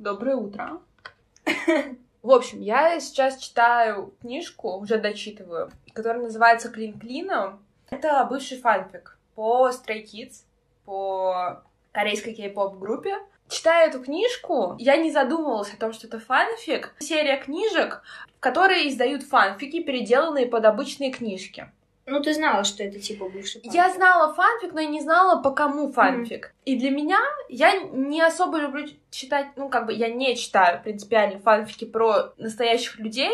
Доброе утро. В общем, я сейчас читаю книжку, уже дочитываю, которая называется «Клин Клином». Это бывший фанфик по Stray Kids, по корейской кей-поп группе. Читая эту книжку, я не задумывалась о том, что это фанфик. Серия книжек, которые издают фанфики, переделанные под обычные книжки. Ну, ты знала, что это типа бывший фанфик. Я знала фанфик, но я не знала, по кому фанфик. Mm. И для меня, я не особо люблю читать, ну, как бы, я не читаю принципиально фанфики про настоящих людей,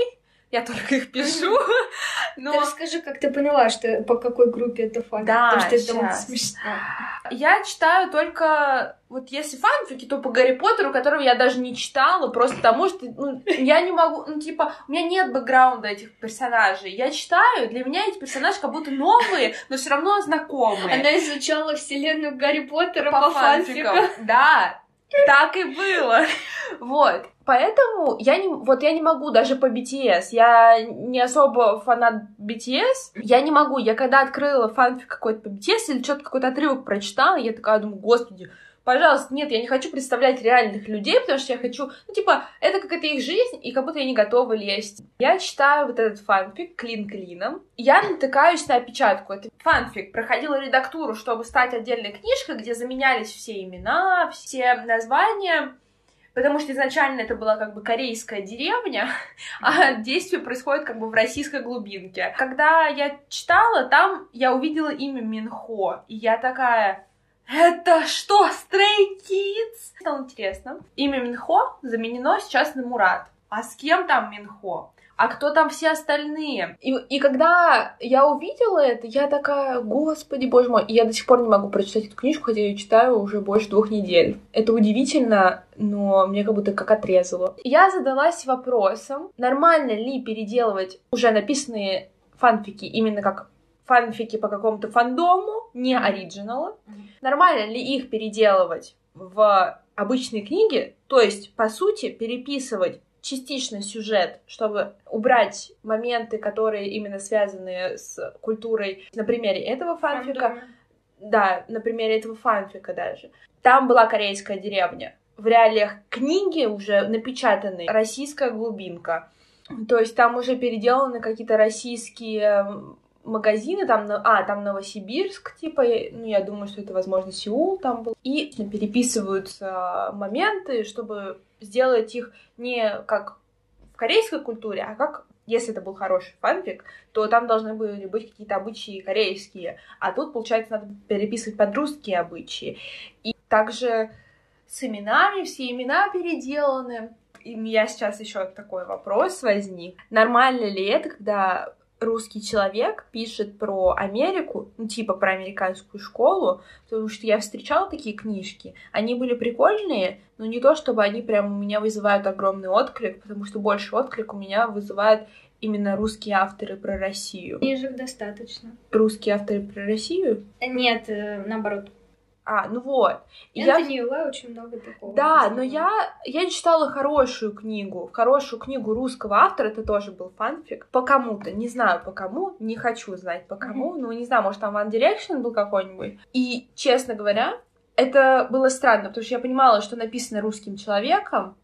я только их пишу. Но... Ты расскажи, как ты поняла, что по какой группе это фанфик, да, потому что это сейчас. смешно. Я читаю только, вот если фанфики, то по Гарри Поттеру, которого я даже не читала, просто потому что, ну, я не могу, ну, типа, у меня нет бэкграунда этих персонажей. Я читаю, для меня эти персонажи как будто новые, но все равно знакомые. Она изучала вселенную Гарри Поттера по, по фанфикам. Да, так и было. Вот. Поэтому я не, вот я не могу даже по BTS. Я не особо фанат BTS. Я не могу. Я когда открыла фанфик какой-то по BTS или что-то какой-то отрывок прочитала, я такая думаю, господи, пожалуйста, нет, я не хочу представлять реальных людей, потому что я хочу, ну, типа, это какая-то их жизнь, и как будто я не готова лезть. Я читаю вот этот фанфик клин клином, я натыкаюсь на опечатку. Это фанфик проходила редактуру, чтобы стать отдельной книжкой, где заменялись все имена, все названия, потому что изначально это была как бы корейская деревня, а действие происходит как бы в российской глубинке. Когда я читала, там я увидела имя Минхо, и я такая, это что, Stray Kids? Стало интересно. Имя Минхо заменено сейчас на Мурат. А с кем там Минхо? а кто там все остальные? И, и когда я увидела это, я такая, господи, боже мой, и я до сих пор не могу прочитать эту книжку, хотя я ее читаю уже больше двух недель. Это удивительно, но мне как будто как отрезало. Я задалась вопросом, нормально ли переделывать уже написанные фанфики именно как фанфики по какому-то фандому, не оригинала. Нормально ли их переделывать в обычные книги, то есть, по сути, переписывать частично сюжет, чтобы убрать моменты, которые именно связаны с культурой на примере этого фанфика. Фандоме. Да, на примере этого фанфика даже. Там была корейская деревня. В реалиях книги уже напечатаны российская глубинка. То есть там уже переделаны какие-то российские магазины, там, а, там Новосибирск, типа, ну, я думаю, что это, возможно, Сеул там был, и переписываются моменты, чтобы сделать их не как в корейской культуре, а как если это был хороший фанфик, то там должны были быть какие-то обычаи корейские, а тут, получается, надо переписывать под русские обычаи. И также с именами, все имена переделаны. И у меня сейчас еще такой вопрос возник. Нормально ли это, когда русский человек пишет про Америку, ну, типа про американскую школу, потому что я встречала такие книжки. Они были прикольные, но не то, чтобы они прям у меня вызывают огромный отклик, потому что больше отклик у меня вызывают именно русские авторы про Россию. Книжек достаточно. Русские авторы про Россию? Нет, э, наоборот. А, ну вот. И Энтони я... Уэлла очень много такого. Да, но я, я читала хорошую книгу, хорошую книгу русского автора, это тоже был фанфик, по кому-то, не знаю по кому, не хочу знать по кому, mm-hmm. ну не знаю, может там One Direction был какой-нибудь. И, честно говоря, это было странно, потому что я понимала, что написано русским человеком,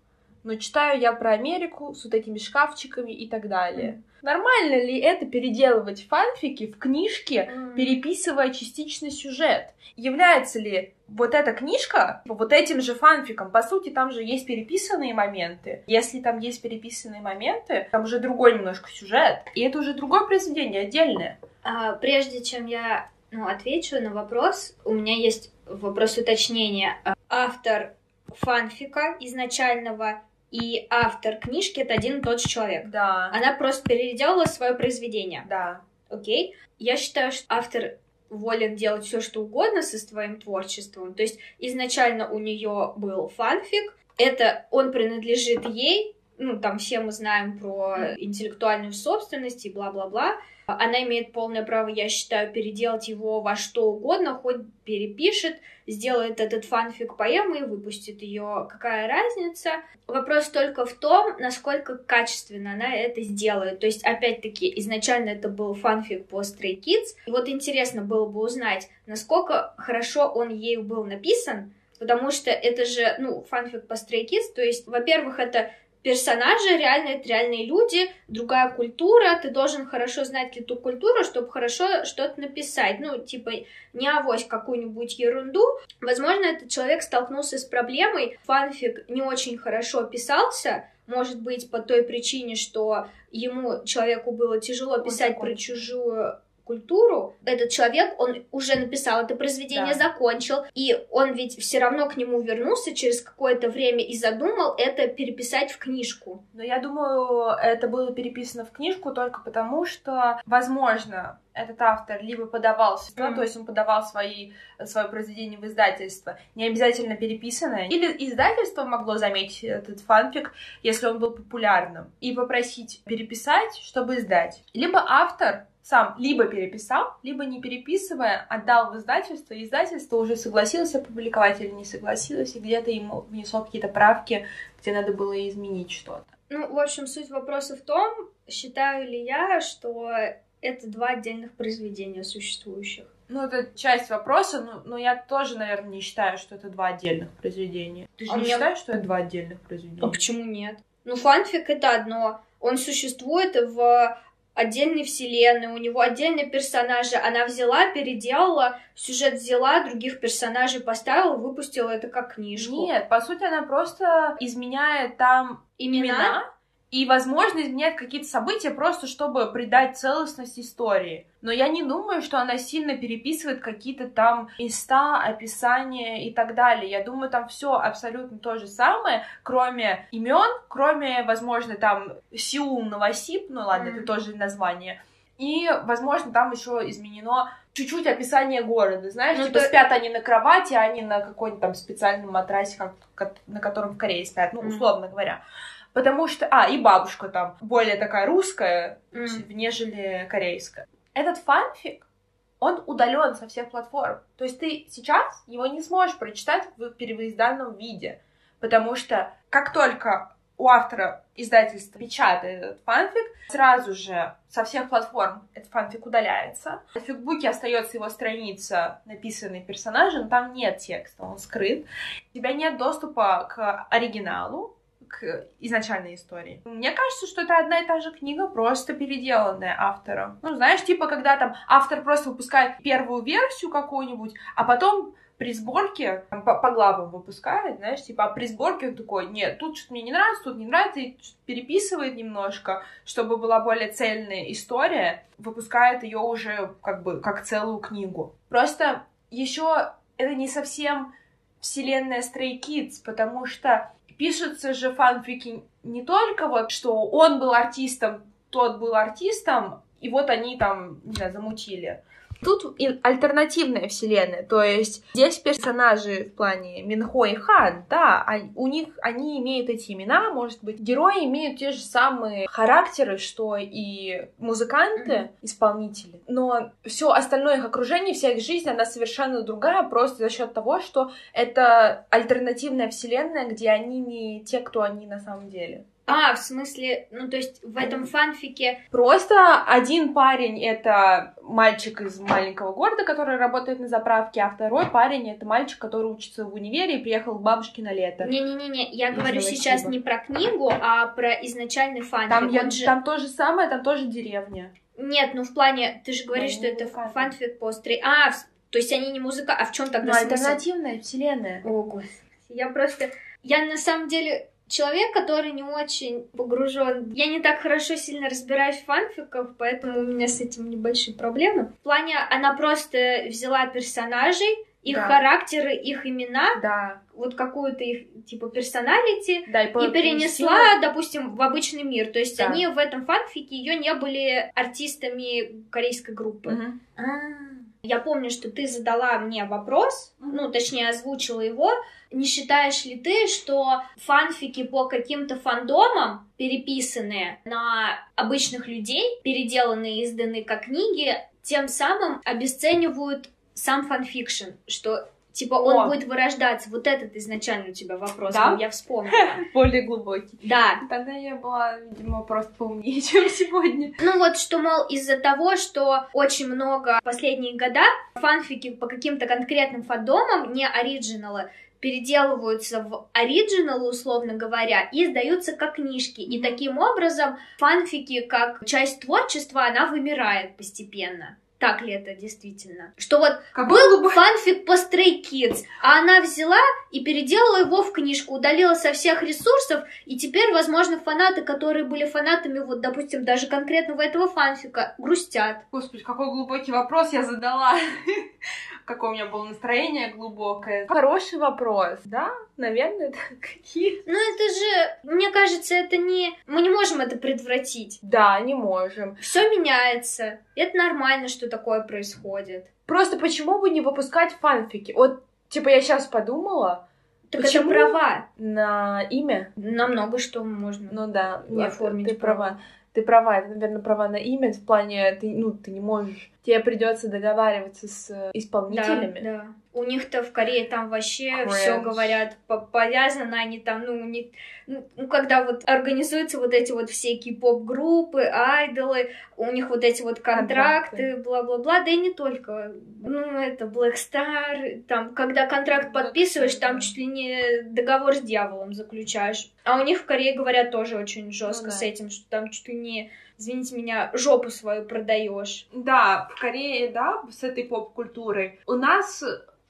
но читаю я про Америку с вот этими шкафчиками и так далее. Mm. Нормально ли это переделывать фанфики в книжке, mm. переписывая частично сюжет? Является ли вот эта книжка вот этим же фанфиком? По сути, там же есть переписанные моменты. Если там есть переписанные моменты, там уже другой немножко сюжет. И это уже другое произведение, отдельное. А, прежде чем я ну, отвечу на вопрос, у меня есть вопрос уточнения. Автор фанфика изначального и автор книжки это один и тот же человек. Да. Она просто переделала свое произведение. Да. Окей. Я считаю, что автор волен делать все, что угодно со своим творчеством. То есть изначально у нее был фанфик, это он принадлежит ей, ну, там все мы знаем про интеллектуальную собственность и бла-бла-бла. Она имеет полное право, я считаю, переделать его во что угодно, хоть перепишет, сделает этот фанфик поэмы и выпустит ее. Какая разница? Вопрос только в том, насколько качественно она это сделает. То есть, опять-таки, изначально это был фанфик по Stray Kids. И вот интересно было бы узнать, насколько хорошо он ею был написан, потому что это же, ну, фанфик по Stray Kids, то есть, во-первых, это персонажи реальные, это реальные люди, другая культура, ты должен хорошо знать эту культуру, чтобы хорошо что-то написать. Ну, типа, не авось какую-нибудь ерунду. Возможно, этот человек столкнулся с проблемой, фанфик не очень хорошо писался, может быть, по той причине, что ему, человеку, было тяжело писать про чужую культуру, этот человек, он уже написал это произведение, да. закончил, и он ведь все равно к нему вернулся через какое-то время и задумал это переписать в книжку. Но я думаю, это было переписано в книжку только потому, что, возможно, этот автор либо подавался, mm-hmm. то есть он подавал свои, свое произведение в издательство, не обязательно переписанное, или издательство могло заметить этот фанфик, если он был популярным, и попросить переписать, чтобы издать. Либо автор сам либо переписал, либо не переписывая, отдал в издательство, и издательство уже согласилось опубликовать или не согласилось, и где-то ему внесло какие-то правки, где надо было изменить что-то. Ну, в общем, суть вопроса в том, считаю ли я, что это два отдельных произведения существующих. Ну, это часть вопроса, но, но я тоже, наверное, не считаю, что это два отдельных произведения. Ты же а не меня... считаешь, что это два отдельных произведения? А почему нет? Ну, фанфик — это одно. Он существует в отдельной вселенной, у него отдельные персонажи. Она взяла, переделала, сюжет взяла, других персонажей поставила, выпустила это как книжку. Нет, по сути, она просто изменяет там имена, имена и, возможно, изменяет какие-то события просто, чтобы придать целостность истории. Но я не думаю, что она сильно переписывает какие-то там места, описания и так далее. Я думаю, там все абсолютно то же самое, кроме имен, кроме, возможно, там Сеул Новосип, ну ладно, mm. это тоже название. И, возможно, там еще изменено чуть-чуть описание города, знаешь, ну, типа то... спят они на кровати, а они на какой-нибудь там специальном матрасе, как, на котором в Корее спят, ну, условно mm. говоря. Потому что... А, и бабушка там более такая русская, mm. нежели корейская. Этот фанфик, он удален со всех платформ. То есть ты сейчас его не сможешь прочитать в перевоизданном виде. Потому что как только у автора издательства печатает этот фанфик, сразу же со всех платформ этот фанфик удаляется. В фигбуке остается его страница, написанный персонажем, там нет текста, он скрыт. У тебя нет доступа к оригиналу, к изначальной истории. Мне кажется, что это одна и та же книга, просто переделанная автором. Ну, знаешь, типа, когда там автор просто выпускает первую версию какую-нибудь, а потом при сборке там, по, по главам выпускает, знаешь, типа, а при сборке он такой, нет, тут что-то мне не нравится, тут не нравится, и переписывает немножко, чтобы была более цельная история, выпускает ее уже как бы как целую книгу. Просто еще это не совсем вселенная Stray Kids, потому что пишутся же фанфики не только вот, что он был артистом, тот был артистом, и вот они там, не знаю, замутили. Тут альтернативная вселенная, то есть здесь персонажи в плане Минхо и Хан, да, а у них они имеют эти имена, может быть, герои имеют те же самые характеры, что и музыканты, исполнители, но все остальное их окружение, вся их жизнь, она совершенно другая, просто за счет того, что это альтернативная вселенная, где они не те, кто они на самом деле. А, в смысле, ну то есть в этом фанфике... Просто один парень — это мальчик из маленького города, который работает на заправке, а второй парень — это мальчик, который учится в универе и приехал к бабушке на лето. Не-не-не, я говорю сейчас не про книгу, а про изначальный фанфик. Там, я, же... там то же самое, там тоже деревня. Нет, ну в плане, ты же говоришь, да, что это фанфик по стри... А, то есть они не музыка, а в чем тогда ну, смысл? альтернативная вселенная. О, господи. Я просто... Я на самом деле человек, который не очень погружен. Я не так хорошо сильно разбираюсь в фанфиках, поэтому у меня с этим небольшие проблемы. В плане, она просто взяла персонажей, их да. характеры, их имена, да. вот какую-то их типа персоналити да, и, и перенесла, сила. допустим, в обычный мир. То есть да. они в этом фанфике ее не были артистами корейской группы. Угу. А-а-а. Я помню, что ты задала мне вопрос, ну, точнее, озвучила его. Не считаешь ли ты, что фанфики по каким-то фандомам, переписанные на обычных людей, переделанные и изданные как книги, тем самым обесценивают сам фанфикшн, что Типа он О. будет вырождаться. Вот этот изначально у тебя вопрос да? я вспомнила. Более глубокий. Да. Тогда я была, видимо, просто поумнее, чем сегодня. Ну вот, что, мол, из-за того, что очень много в последние года фанфики по каким-то конкретным фандомам, не оригиналы, переделываются в оригинал, условно говоря, и издаются как книжки. И таким образом фанфики, как часть творчества, она вымирает постепенно так ли это действительно. Что вот Какой был глубокий... фанфик по Stray Kids, а она взяла и переделала его в книжку, удалила со всех ресурсов, и теперь, возможно, фанаты, которые были фанатами, вот, допустим, даже конкретного этого фанфика, грустят. Господи, какой глубокий вопрос я задала. Какое у меня было настроение глубокое. Хороший вопрос, да? Наверное, какие. Ну, это же, мне кажется, это не... Мы не можем это предотвратить. Да, не можем. Все меняется. Это нормально, что такое происходит. Просто почему бы не выпускать фанфики? Вот, типа, я сейчас подумала, так Почему? это права. На имя? На много что можно. Ну да, оформить. Ты права. Ты права, это, наверное, права на имя в плане ты, ну, ты не можешь тебе придется договариваться с э, исполнителями. Да, да. У них-то в Корее там вообще все говорят, повязаны они там, ну, не, ну, когда вот организуются вот эти вот все кей-поп-группы, айдолы, у них вот эти вот контракты, бла-бла-бла, да и не только. Ну, это Black Star, там, когда контракт подписываешь, там чуть ли не договор с дьяволом заключаешь. А у них в Корее говорят тоже очень жестко ну, да. с этим, что там чуть ли не извините меня, жопу свою продаешь. Да, в Корее, да, с этой поп-культурой. У нас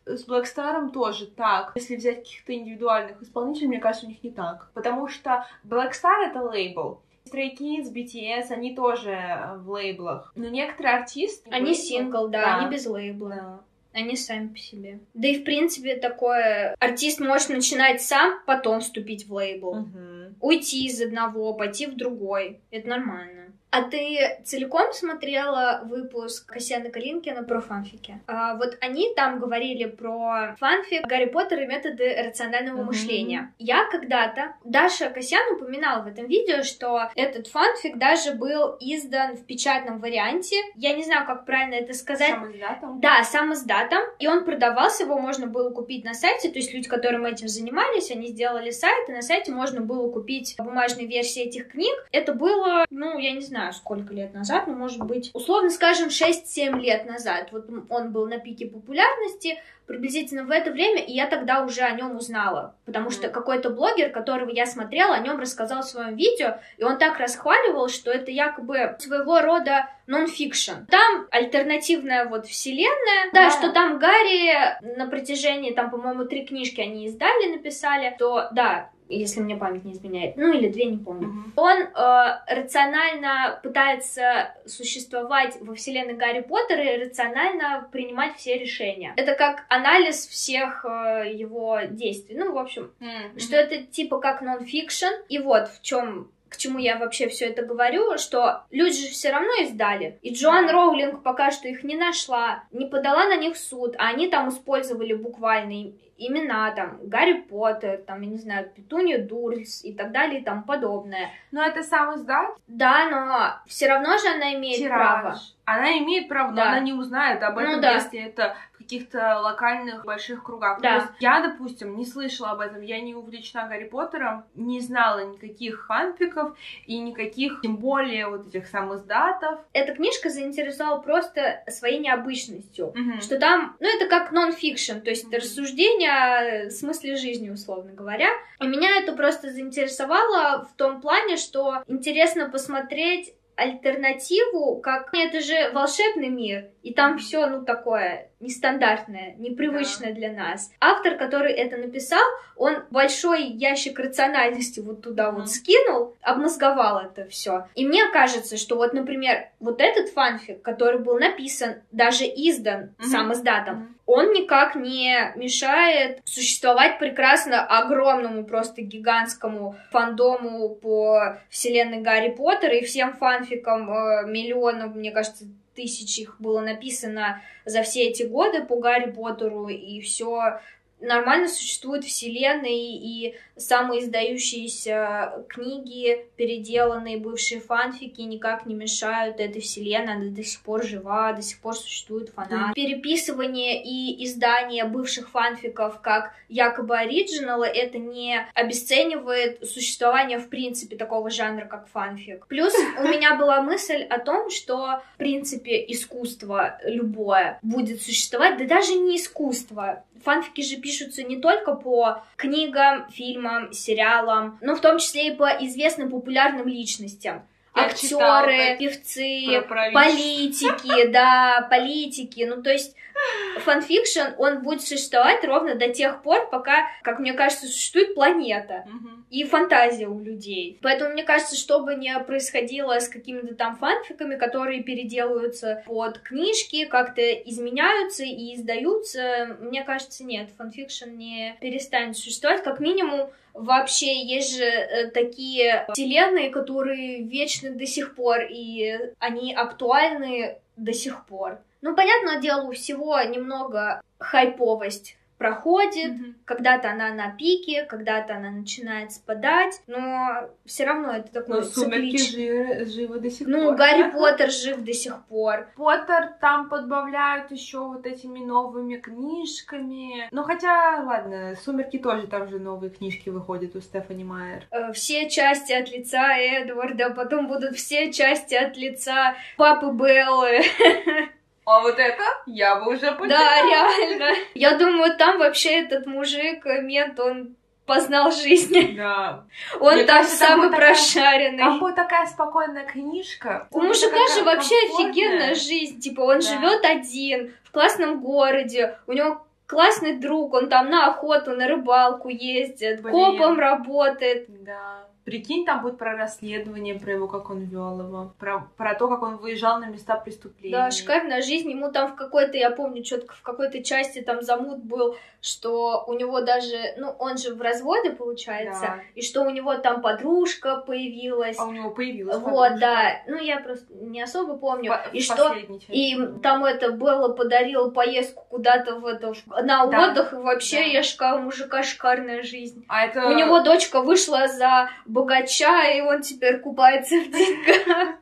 с Blackstar тоже так. Если взять каких-то индивидуальных исполнителей, мне кажется, у них не так. Потому что Blackstar — это лейбл. Stray Kids, BTS, они тоже в лейблах. Но некоторые артисты... Они сингл, да, да, они без лейбла. Да. Они сами по себе. Да и в принципе такое... Артист может начинать сам, потом вступить в лейбл. Угу. Уйти из одного, пойти в другой. Это нормально. А ты целиком смотрела выпуск Касьяна Калинкина про фанфики? А, вот они там говорили про фанфик Гарри Поттер и методы рационального mm-hmm. мышления. Я когда-то, Даша Касьян упоминала в этом видео, что этот фанфик даже был издан в печатном варианте. Я не знаю, как правильно это сказать. Сам издатом? Да, сам издатом. И он продавался, его можно было купить на сайте. То есть люди, которым этим занимались, они сделали сайт, и на сайте можно было купить бумажные версии этих книг. Это было, ну, я не знаю, знаю, сколько лет назад, но, может быть, условно скажем, 6-7 лет назад. Вот он был на пике популярности, приблизительно в это время, и я тогда уже о нем узнала, потому что какой-то блогер, которого я смотрела, о нем рассказал в своем видео, и он так расхваливал, что это якобы своего рода нон-фикшн. Там альтернативная вот вселенная, да, да, что там Гарри на протяжении, там, по-моему, три книжки они издали, написали, то, да, если мне память не изменяет, ну или две, не помню. Uh-huh. Он э, рационально пытается существовать во вселенной Гарри Поттера и рационально принимать все решения. Это как анализ всех э, его действий. Ну, в общем, uh-huh. что это типа как нон-фикшн. И вот в чем к чему я вообще все это говорю, что люди же все равно издали. И Джоан Роулинг пока что их не нашла, не подала на них суд, а они там использовали буквально имена, там, Гарри Поттер, там, я не знаю, Петунья Дурс и так далее и тому подобное. Но это сам издат? Да, но все равно же она имеет Тираж. право. Она имеет право, но да. она не узнает об ну этом, ну, да. если это каких-то локальных больших кругах. Да. То есть я, допустим, не слышала об этом, я не увлечена Гарри Поттером, не знала никаких фанфиков и никаких, тем более вот этих самых датов. Эта книжка заинтересовала просто своей необычностью, угу. что там, ну это как нон-фикшн, то есть угу. рассуждение о смысле жизни, условно говоря. И меня это просто заинтересовало в том плане, что интересно посмотреть альтернативу, как это же волшебный мир, и там все, ну, такое нестандартное, непривычное да. для нас. Автор, который это написал, он большой ящик рациональности вот туда mm-hmm. вот скинул, обмозговал это все. И мне кажется, что вот, например, вот этот фанфик, который был написан, даже издан mm-hmm. сам издатом, mm-hmm. Он никак не мешает существовать прекрасно огромному, просто гигантскому фандому по вселенной Гарри Поттера и всем фанфикам э, миллионов, мне кажется, тысяч их было написано за все эти годы по Гарри Поттеру, и все нормально существует вселенной, и самые издающиеся книги, переделанные бывшие фанфики никак не мешают этой вселенной, она до сих пор жива, до сих пор существует фанат. Переписывание и издание бывших фанфиков как якобы оригиналы, это не обесценивает существование в принципе такого жанра, как фанфик. Плюс у меня была мысль о том, что в принципе искусство любое будет существовать, да даже не искусство. Фанфики же пишут пишутся не только по книгам, фильмам, сериалам, но в том числе и по известным популярным личностям. Я Актеры, читала певцы, про политики, да, политики. Ну, то есть фанфикшн, он будет существовать ровно до тех пор, пока, как мне кажется, существует планета и фантазия у людей. Поэтому мне кажется, что бы ни происходило с какими-то там фанфиками, которые переделываются под книжки, как-то изменяются и издаются, мне кажется, нет, фанфикшн не перестанет существовать. Как минимум, вообще есть же э, такие вселенные, которые вечны до сих пор, и они актуальны до сих пор. Ну, понятное дело, у всего немного хайповость проходит, Мгм. когда-то она на пике, когда-то она начинает спадать, но все равно это такой Но сумерки циклич- жи- живы до сих Ну, пор. Гарри Поттер жив до сих пор. Поттер там подбавляют еще вот этими новыми книжками. Ну, хотя, ладно, Сумерки тоже там же новые книжки выходят у Стефани Майер. Э, Все части от лица Эдварда, потом будут все части от лица папы Беллы. А вот это я бы уже Да, реально. Я думаю, там вообще этот мужик, мент, он познал жизнь. Да. Он Мне там кажется, там самый такая- прошаренный. Там будет такая спокойная книжка. У мужика Такая же вообще комфортная. офигенная жизнь. Типа, он Да. живет один, в классном городе, у него классный друг, он там на охоту, на рыбалку ездит, Блин. копом работает. Да. Прикинь, там будет про расследование, про его, как он вел его, про, про то, как он выезжал на места преступления. Да, шикарная жизнь. Ему там в какой-то, я помню, четко в какой-то части там замут был, что у него даже, ну, он же в разводе, получается, Да. и что у него там подружка появилась. А у него появилась Вот, подружка. да. Ну, я просто не особо помню. По- и что части. И там это было подарил поездку куда-то в это на Да, отдых, и вообще да. я шка, у мужика шикарная жизнь. А это... У него дочка вышла за богача, и он теперь купается в деньгах.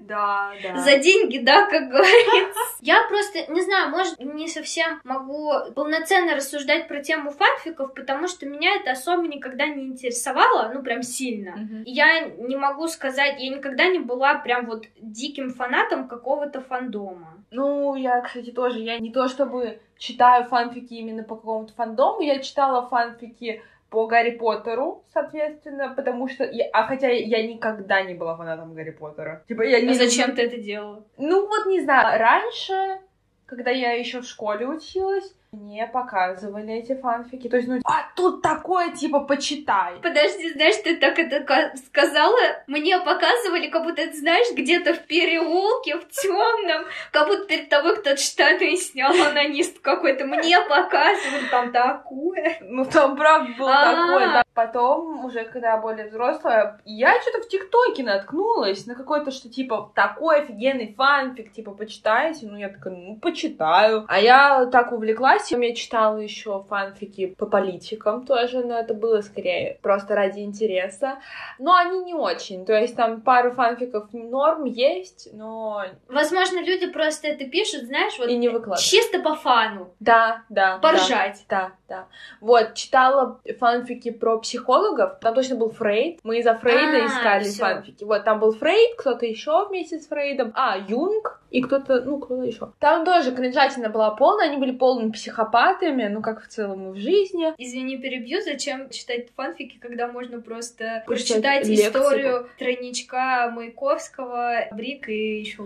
Да, да. За деньги, да, как говорится. Я просто, не знаю, может, не совсем могу полноценно рассуждать про тему фанфиков, потому что меня это особо никогда не интересовало, ну, прям сильно. И Я не могу сказать, я никогда не была прям вот диким фанатом какого-то фандома. Ну, я, кстати, тоже, я не то чтобы читаю фанфики именно по какому-то фандому, я читала фанфики по Гарри Поттеру, соответственно, потому что... Я, а хотя я никогда не была фанатом Гарри Поттера. Типа, я не... А зачем ты это делала? Ну, вот не знаю, раньше, когда я еще в школе училась, мне показывали эти фанфики. То есть, ну, а тут такое, типа, почитай. Подожди, знаешь, ты так это ка- сказала? Мне показывали, как будто, знаешь, где-то в переулке, в темном, как будто перед тобой кто-то штаны снял, анонист какой-то. Мне показывали там такое. Ну, там, правда, было А. такое. да. Потом, уже когда более взрослая, я что-то в ТикТоке наткнулась на какое-то, что, типа, такой офигенный фанфик, типа, почитайте. Ну, я такая, ну, почитаю. А я так увлеклась, я читала еще фанфики по политикам тоже, но это было скорее просто ради интереса. Но они не очень. То есть там пару фанфиков норм есть, но Возможно, люди просто это пишут, знаешь, вот и не выкладывают. чисто по фану, Да, да. да. поржать. Да, да. Вот, читала фанфики про психологов. Там точно был Фрейд. Мы из-за Фрейда А, искали фанфики. Вот, там был Фрейд, кто-то еще вместе с Фрейдом. А, Юнг и кто-то, ну, кто-то еще. Там тоже кринжатина была полная, они были полными психопатами, ну, как в целом и в жизни. Извини, перебью, зачем читать фанфики, когда можно просто Прочитать прочитать лекцию. историю тройничка Маяковского, Брик и еще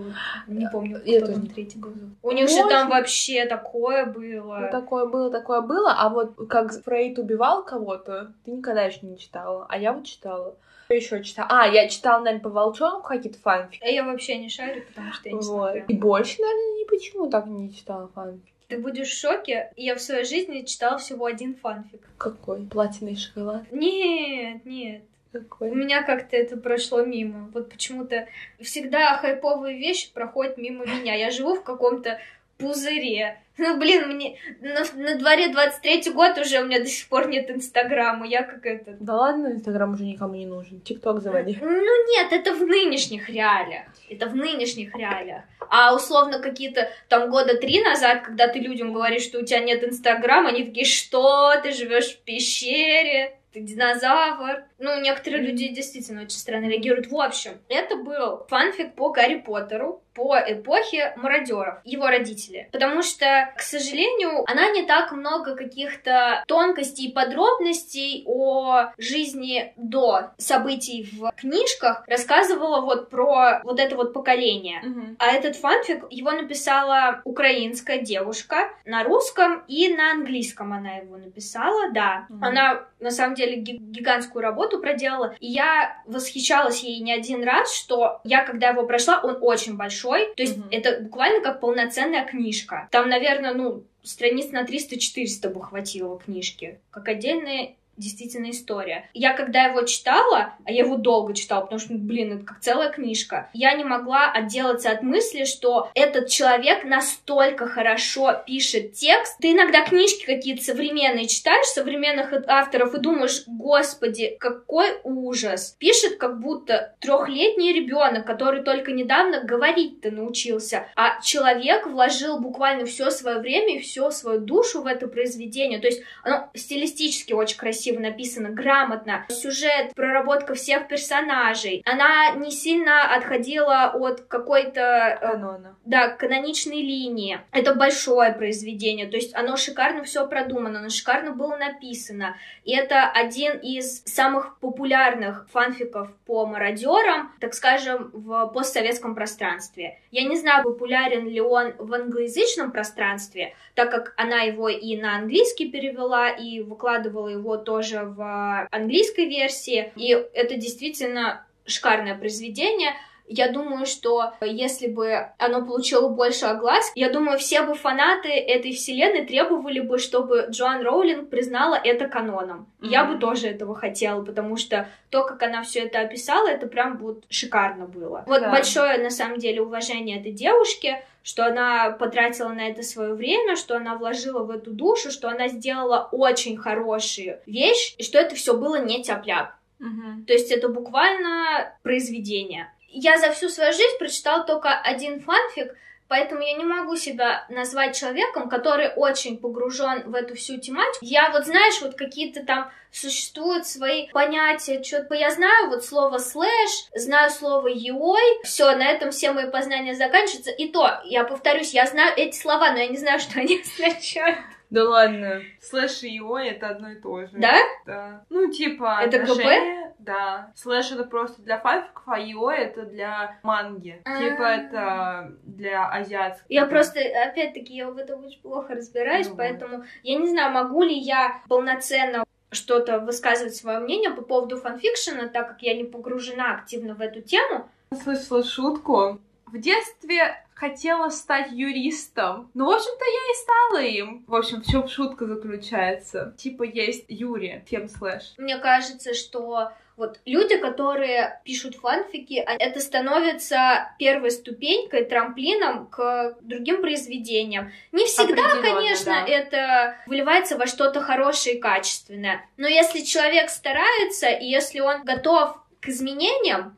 не помню, кто тоже там третий был. У них же там вообще такое было. Ну, такое было, такое было. А вот как Фрейд убивал кого-то, ты никогда еще не читала. А я вот читала. Еще читала. А, я читала, наверное, по волчонку какие-то фанфики. А я вообще не шарю, потому что я не Вот. смотрю. И больше, наверное, ни почему так не читала фанфики. Ты будешь в шоке. Я в своей жизни читала всего один фанфик. Какой? Платиновый шоколад? Нет, нет. У Какой? меня как-то это прошло мимо. Вот почему-то всегда хайповые вещи проходят мимо меня. Я живу в каком-то пузыре. Ну, блин, мне на, на дворе 23-й год уже у меня до сих пор нет Инстаграма. Я как это... Да ладно, Инстаграм уже никому не нужен. Тикток заводи. Ну нет, это в нынешних реалиях. Это в нынешних реалиях. А условно какие-то там года три назад, когда ты людям говоришь, что у тебя нет Инстаграма, они такие, что ты живешь в пещере, ты динозавр. Ну, некоторые люди действительно очень странно реагируют. В общем, это был фанфик по Гарри Поттеру. По эпохе мародеров, его родители. Потому что, к сожалению, она не так много каких-то тонкостей и подробностей о жизни до событий в книжках рассказывала вот про вот это вот поколение. Мгм. А этот фанфик, его написала украинская девушка на русском и на английском она его написала, да. Мгм. Она, на самом деле, ги- гигантскую работу проделала, и я восхищалась ей не один раз, что я, когда его прошла, он очень большой, то есть Мгм. это буквально как полноценная книжка. Там, наверное, ну, страниц на 300-400 бы хватило книжки, как отдельная действительно история. Я когда его читала, а я его долго читала, потому что, блин, это как целая книжка, я не могла отделаться от мысли, что этот человек настолько хорошо пишет текст. Ты иногда книжки какие-то современные читаешь, современных авторов, и думаешь, господи, какой ужас. Пишет как будто трехлетний ребенок, который только недавно говорить-то научился. А человек вложил буквально все свое время и всю свою душу в это произведение. То есть оно стилистически очень красиво написано, грамотно. Сюжет, проработка всех персонажей. Она не сильно отходила от какой-то э, Канона. да, каноничной линии. Это большое произведение, то есть оно шикарно все продумано, оно шикарно было написано. И это один из самых популярных фанфиков по мародерам, так скажем, в постсоветском пространстве. Я не знаю, популярен ли он в англоязычном пространстве, так как она его и на английский перевела, и выкладывала его тоже в английской версии. И это действительно шикарное произведение. Я думаю, что если бы оно получило больше оглас, я думаю, все бы фанаты этой вселенной требовали бы, чтобы Джоан Роулинг признала это каноном. И Я бы тоже этого хотела, потому что то, как она все это описала, это прям вот шикарно было. Вот Да. большое, на самом деле, уважение этой девушке, что она потратила на это свое время, что она вложила в эту душу, что она сделала очень хорошую вещь, и что это все было не тяп-ляп. Мгм. То есть это буквально произведение. Я за всю свою жизнь прочитала только один фанфик, поэтому я не могу себя назвать человеком, который очень погружен в эту всю тематику. Я вот, знаешь, вот какие-то там существуют свои понятия, что-то я знаю вот слово слэш, знаю слово яой, все, на этом все мои познания заканчиваются. И то, я повторюсь, я знаю эти слова, но я не знаю, что они означают. Да ладно. Слэш и яой это одно и то же. Да? Да. Ну, типа, Это отношения, Да. Слэш это просто для фанфиков, а его это для манги. Типа А. это для азиатских. Я просто, опять-таки, я в этом очень плохо разбираюсь, Ну поэтому я не знаю, могу ли я полноценно что-то высказывать свое мнение по поводу фанфикшена, так как я не погружена активно в эту тему. Слышала шутку. В детстве хотела стать юристом. Ну, в общем-то, я и стала им. В общем, в чем шутка заключается? Типа, есть юри, тем слэш. Мне кажется, что вот люди, которые пишут фанфики, а- это становится первой ступенькой, трамплином к другим произведениям. Не всегда, конечно, да. это выливается во что-то хорошее и качественное. Но если человек старается, и если он готов к изменениям,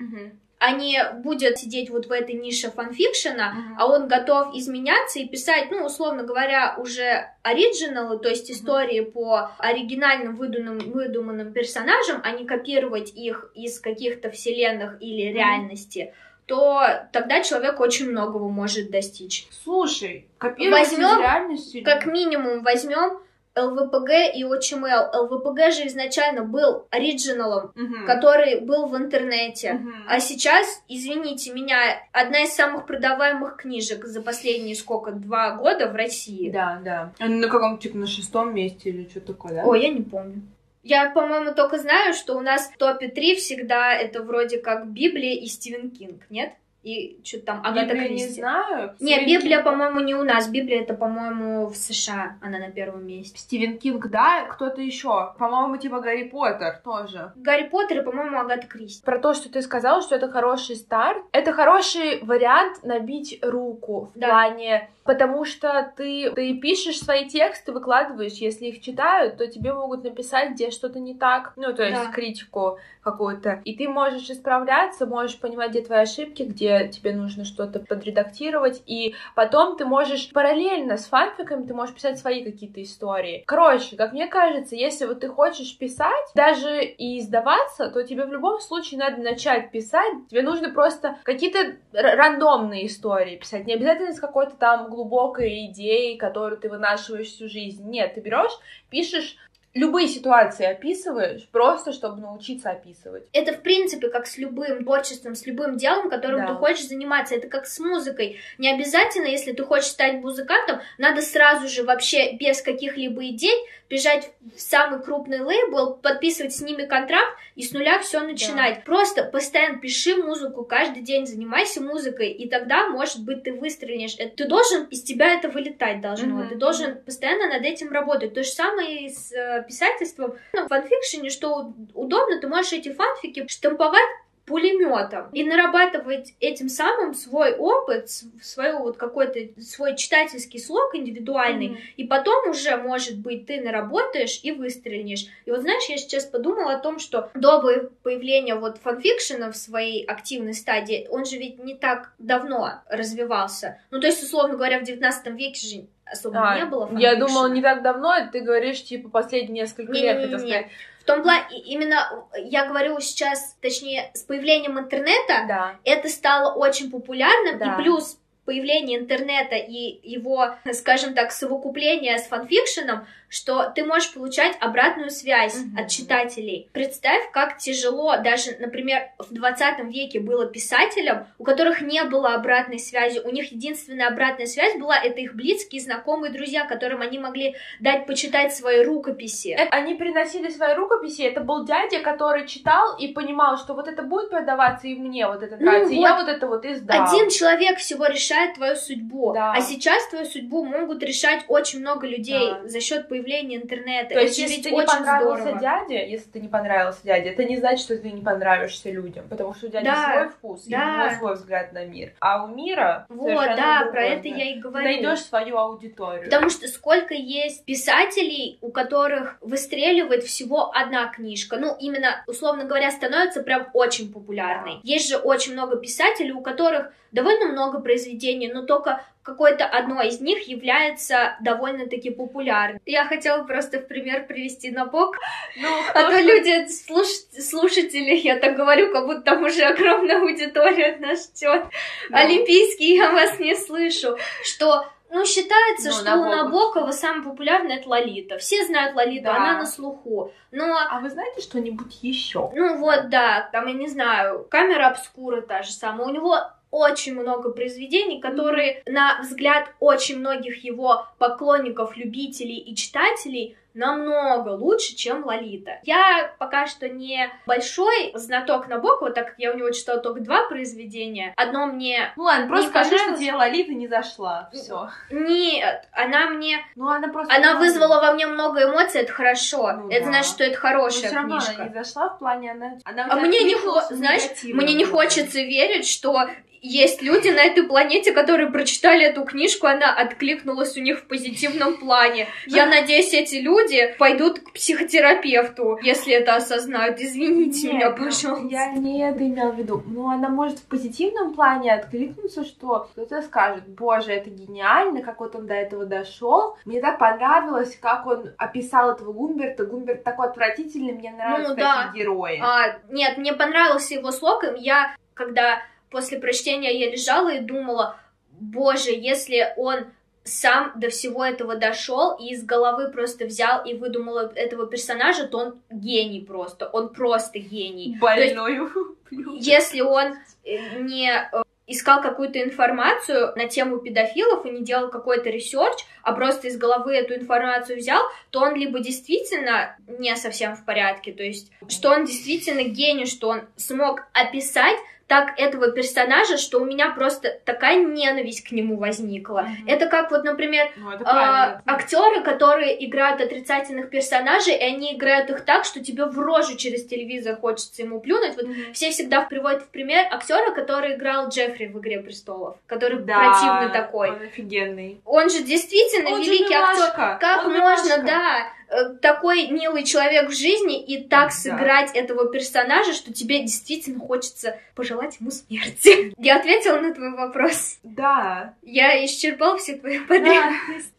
а не будет сидеть вот в этой нише фанфикшена, Мгм. а он готов изменяться и писать, ну, условно говоря, уже оригиналы, то есть Мгм. истории по оригинальным выдуманным, выдуманным персонажам, а не копировать их из каких-то вселенных или Мгм. реальности, то тогда человек очень многого может достичь. Слушай, копировать Возьмем из реальности... Как минимум возьмем ЛВПГ и ОЧМЛ. ЛВПГ же изначально был оригиналом, Мгм. который был в интернете. Мгм. А сейчас, извините меня, одна из самых продаваемых книжек за последние сколько, два года в России. Да, да. На каком типа на шестом месте или что такое, да? Ой, я не помню. Я, по-моему, только знаю, что у нас в топе 3 всегда это вроде как Библия и Стивен Кинг, нет? И что там, Агата Библию не Кристи. знаю. Не, Стивен Библия, Кинг- по-моему, не у нас. Библия это, по-моему, в США. Она на первом месте. Стивен Кинг, да, кто-то еще. По-моему, типа Гарри Поттер тоже. Гарри Поттер и, по-моему, Агата Кристи. Про то, что ты сказала, что это хороший старт. Это хороший вариант набить руку в Да. плане... Потому что ты, ты пишешь свои тексты, выкладываешь, если их читают, то тебе могут написать, где что-то не так, ну, то есть Да. критику какую-то. И ты можешь исправляться, можешь понимать, где твои ошибки, где тебе нужно что-то подредактировать, и потом ты можешь параллельно с фанфиками, ты можешь писать свои какие-то истории. Короче, как мне кажется, если вот ты хочешь писать, даже и издаваться, то тебе в любом случае надо начать писать, тебе нужно просто какие-то рандомные истории писать, не обязательно с какой-то там глубокой идеей, которую ты вынашиваешь всю жизнь. Нет, ты берешь, пишешь любые ситуации описываешь, просто чтобы научиться описывать. Это, в принципе, как с любым творчеством, с любым делом, которым да. ты хочешь заниматься. Это как с музыкой. Не обязательно, если ты хочешь стать музыкантом, надо сразу же вообще без каких-либо идей бежать в самый крупный лейбл, подписывать с ними контракт и с нуля все начинать. Да. Просто постоянно пиши музыку, каждый день занимайся музыкой, и тогда, может быть, ты выстрелишь. Ты должен, из тебя это вылетать должно. Mm-hmm. Ты должен постоянно над этим работать. То же самое и с э, писательством. Ну, в фанфикшене, что удобно, ты можешь эти фанфики штамповать пулеметом и нарабатывать этим самым свой опыт, свой вот какой-то свой читательский слог индивидуальный, mm-hmm. и потом уже, может быть, ты наработаешь и выстрелишь. И вот знаешь, я сейчас подумала о том, что до появления вот фанфикшена в своей активной стадии, он же ведь не так давно развивался. Ну, то есть, условно говоря, в 19 веке же особо а, не было фанфикшена. Я думала, не так давно, ты говоришь, типа, последние несколько не, лет, не, не, хотел сказать том плане, именно я говорю сейчас, точнее, с появлением интернета, да. это стало очень популярным, да. и плюс появление интернета и его, скажем так, совокупление с фанфикшеном, что ты можешь получать обратную связь mm-hmm. от читателей. Представь, как тяжело даже, например, в 20 веке было писателям, у которых не было обратной связи. У них единственная обратная связь была это их близкие, знакомые, друзья, которым они могли дать почитать свои рукописи. Это, они приносили свои рукописи, это был дядя, который читал и понимал, что вот это будет продаваться и мне вот это ну нравится, ну, и вот я вот это вот издал. Один человек всего решает твою судьбу, да. а сейчас твою судьбу могут решать очень много людей да. за счет появления интернета. То есть, если ты не понравился здорово. дяде, если ты не понравился дяде, это не значит, что ты не понравишься людям, потому что у дяди да, свой вкус, да. у него свой взгляд на мир. А у мира Вот, да, про это я и говорю. Ты найдешь свою аудиторию. Потому что сколько есть писателей, у которых выстреливает всего одна книжка, ну, именно, условно говоря, становится прям очень популярной. Да. Есть же очень много писателей, у которых довольно много произведений, но только какое-то одно из них является довольно-таки популярным. Я хотела просто в пример привести Набок, ну, а то люди, слуш... слушатели, я так говорю, как будто там уже огромная аудитория нас ждет. Ну. Олимпийский, я вас не слышу, что ну, считается, ну, что Набоков. у Набокова самый популярный это Лолита. Все знают Лолиту, да. она на слуху. Но... А вы знаете что-нибудь еще? Ну вот, да, там, я не знаю, камера обскура та же самая. У него очень много произведений, которые, на взгляд очень многих его поклонников, любителей и читателей, намного лучше, чем Лолита. Я пока что не большой знаток Набокова, так как я у него читала только два произведения. Одно мне Ну ладно, просто скажи, что тебе Лолита не зашла. Все. Нет, она мне... Ну она просто... Она вызвала во мне много эмоций, это хорошо. Ну, это да. значит, что это хорошая Но все равно она не зашла в плане, она... она а мне не, хо... знаешь, мне не хочется верить, что есть люди на этой планете, которые прочитали эту книжку, она откликнулась у них в позитивном плане. Я надеюсь, эти люди пойдут к психотерапевту, если это осознают. Извините Нет, меня, ну, пожалуйста. Я не это имела в виду. Ну, она может в позитивном плане откликнуться, что кто-то скажет, боже, это гениально, как вот он до этого дошел. Мне так понравилось, как он описал этого Гумберта. Гумберт такой отвратительный, мне нравятся ну, такие да. герои. А, нет, мне понравился его слог, и я, когда после прочтения я лежала и думала, боже, если он сам до всего этого дошел и из головы просто взял и выдумал этого персонажа, то он гений просто, он просто гений. Больной. Есть, если он э, не э, искал какую-то информацию на тему педофилов и не делал какой-то research, а просто из головы эту информацию взял, то он либо действительно не совсем в порядке, то есть, что он действительно гений, что он смог описать так этого персонажа, что у меня просто такая ненависть к нему возникла. Mm-hmm. Это как вот, например, ну, э, актеры, которые играют отрицательных персонажей, и они играют их так, что тебе в рожу через телевизор хочется ему плюнуть. Вот mm-hmm. все всегда приводят в пример актера, который играл Джеффри в Игре престолов, который да, противный такой. Он офигенный. Он же действительно он великий актер. Как он можно, милашка. да такой милый человек в жизни и так да. сыграть этого персонажа, что тебе действительно хочется пожелать ему смерти. Я ответила на твой вопрос. Да. Я исчерпал все твои потребности.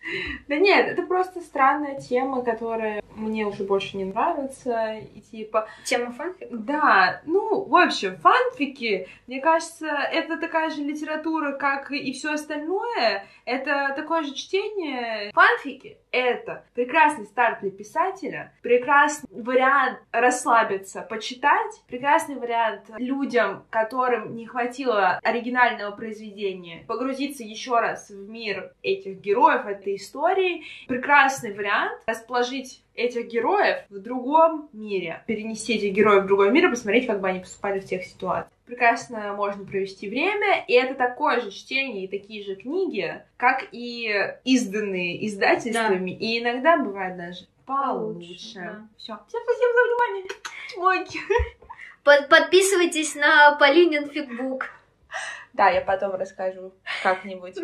Да нет, это просто странная тема, которая мне уже больше не нравится. И типа... Тема фанфика? Да, ну, в общем, фанфики, мне кажется, это такая же литература, как и все остальное. Это такое же чтение. Фанфики — это прекрасный старт для писателя, прекрасный вариант расслабиться, почитать, прекрасный вариант людям, которым не хватило оригинального произведения, погрузиться еще раз в мир этих героев, этой истории. Прекрасный вариант расположить этих героев в другом мире, перенести этих героев в другой мир и посмотреть, как бы они поступали в тех ситуациях. Прекрасно можно провести время, и это такое же чтение и такие же книги, как и изданные издательствами, да. и иногда бывает даже получше. получше да. Все. Всем спасибо за внимание. Ой. Под подписывайтесь на Полинин Фигбук. Да, я потом расскажу как-нибудь.